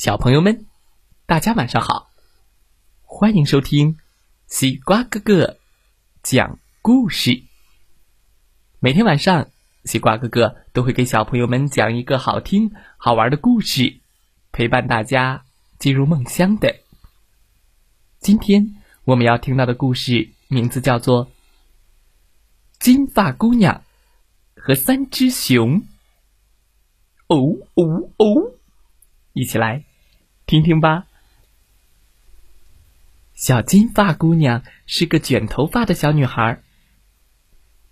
小朋友们，大家晚上好！欢迎收听西瓜哥哥讲故事。每天晚上，西瓜哥哥都会给小朋友们讲一个好听、好玩的故事，陪伴大家进入梦乡的。今天我们要听到的故事名字叫做《金发姑娘和三只熊》。哦哦哦！一起来听听吧。小金发姑娘是个卷头发的小女孩，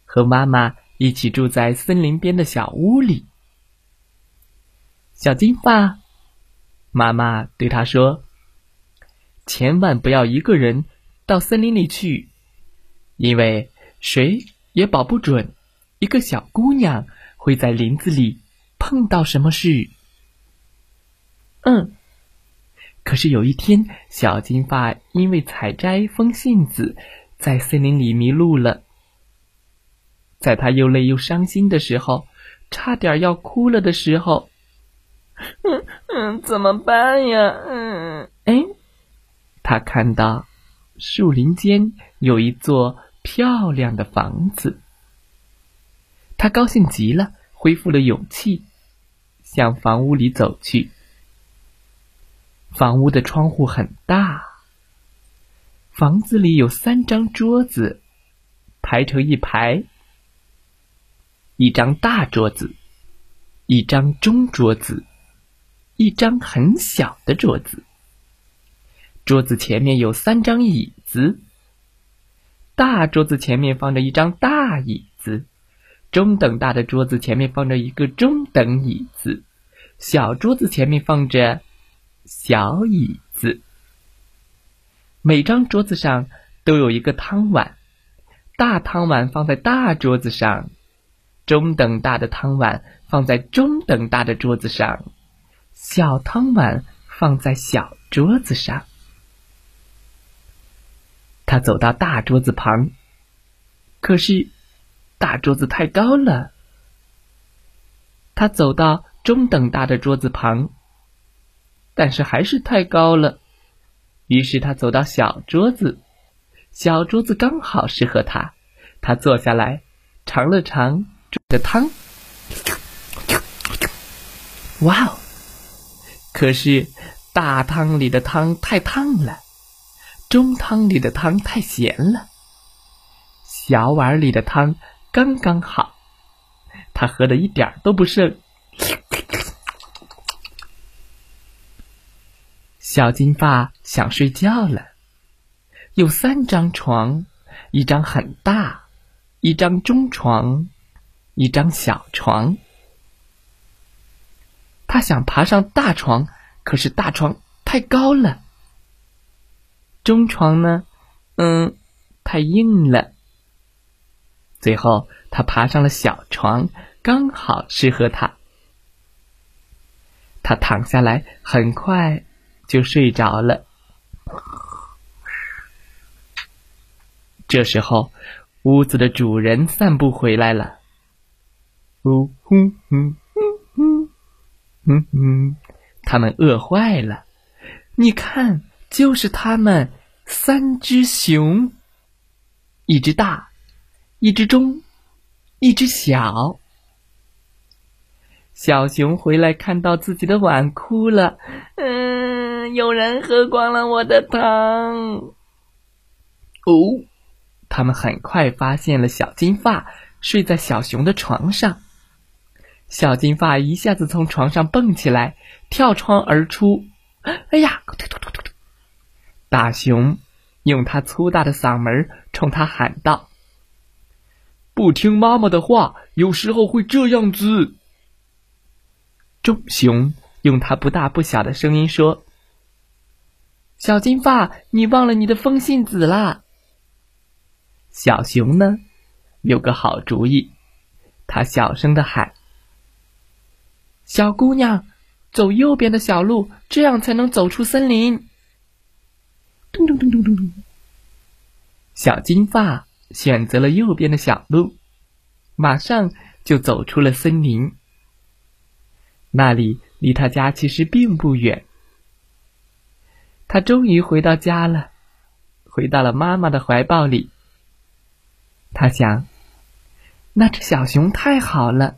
和妈妈一起住在森林边的小屋里。小金发，妈妈对她说：“千万不要一个人到森林里去，因为谁也保不准一个小姑娘会在林子里碰到什么事。”嗯，可是有一天，小金发因为采摘风信子，在森林里迷路了。在他又累又伤心的时候，差点要哭了的时候，嗯嗯，怎么办呀？嗯，哎，他看到树林间有一座漂亮的房子，他高兴极了，恢复了勇气，向房屋里走去。房屋的窗户很大。房子里有三张桌子，排成一排。一张大桌子，一张中桌子，一张很小的桌子。桌子前面有三张椅子。大桌子前面放着一张大椅子，中等大的桌子前面放着一个中等椅子，小桌子前面放着。小椅子，每张桌子上都有一个汤碗，大汤碗放在大桌子上，中等大的汤碗放在中等大的桌子上，小汤碗放在小桌子上。他走到大桌子旁，可是大桌子太高了。他走到中等大的桌子旁。但是还是太高了，于是他走到小桌子，小桌子刚好适合他。他坐下来，尝了尝的汤，哇哦！可是大汤里的汤太烫了，中汤里的汤太咸了，小碗里的汤刚刚好，他喝的一点儿都不剩。小金发想睡觉了。有三张床，一张很大，一张中床，一张小床。他想爬上大床，可是大床太高了。中床呢，嗯，太硬了。最后，他爬上了小床，刚好适合他。他躺下来，很快。就睡着了。这时候，屋子的主人散步回来了。呜呼哼哼哼，哼哼，他们饿坏了。你看，就是他们三只熊，一只大，一只中，一只小。小熊回来看到自己的碗，哭了。嗯。有人喝光了我的汤。哦，他们很快发现了小金发睡在小熊的床上。小金发一下子从床上蹦起来，跳窗而出。哎呀！大熊用他粗大的嗓门冲他喊道：“不听妈妈的话，有时候会这样子。”中熊用他不大不小的声音说。小金发，你忘了你的风信子啦。小熊呢，有个好主意，他小声的喊：“小姑娘，走右边的小路，这样才能走出森林。”咚咚咚咚咚咚。小金发选择了右边的小路，马上就走出了森林。那里离他家其实并不远，他终于回到家了，回到了妈妈的怀抱里。他想，那只小熊太好了，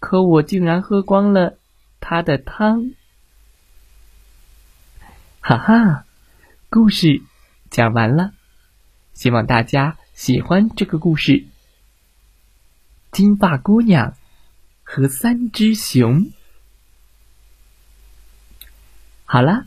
可我竟然喝光了它的汤。哈哈，故事讲完了，希望大家喜欢这个故事。金发姑娘和三只熊。好了，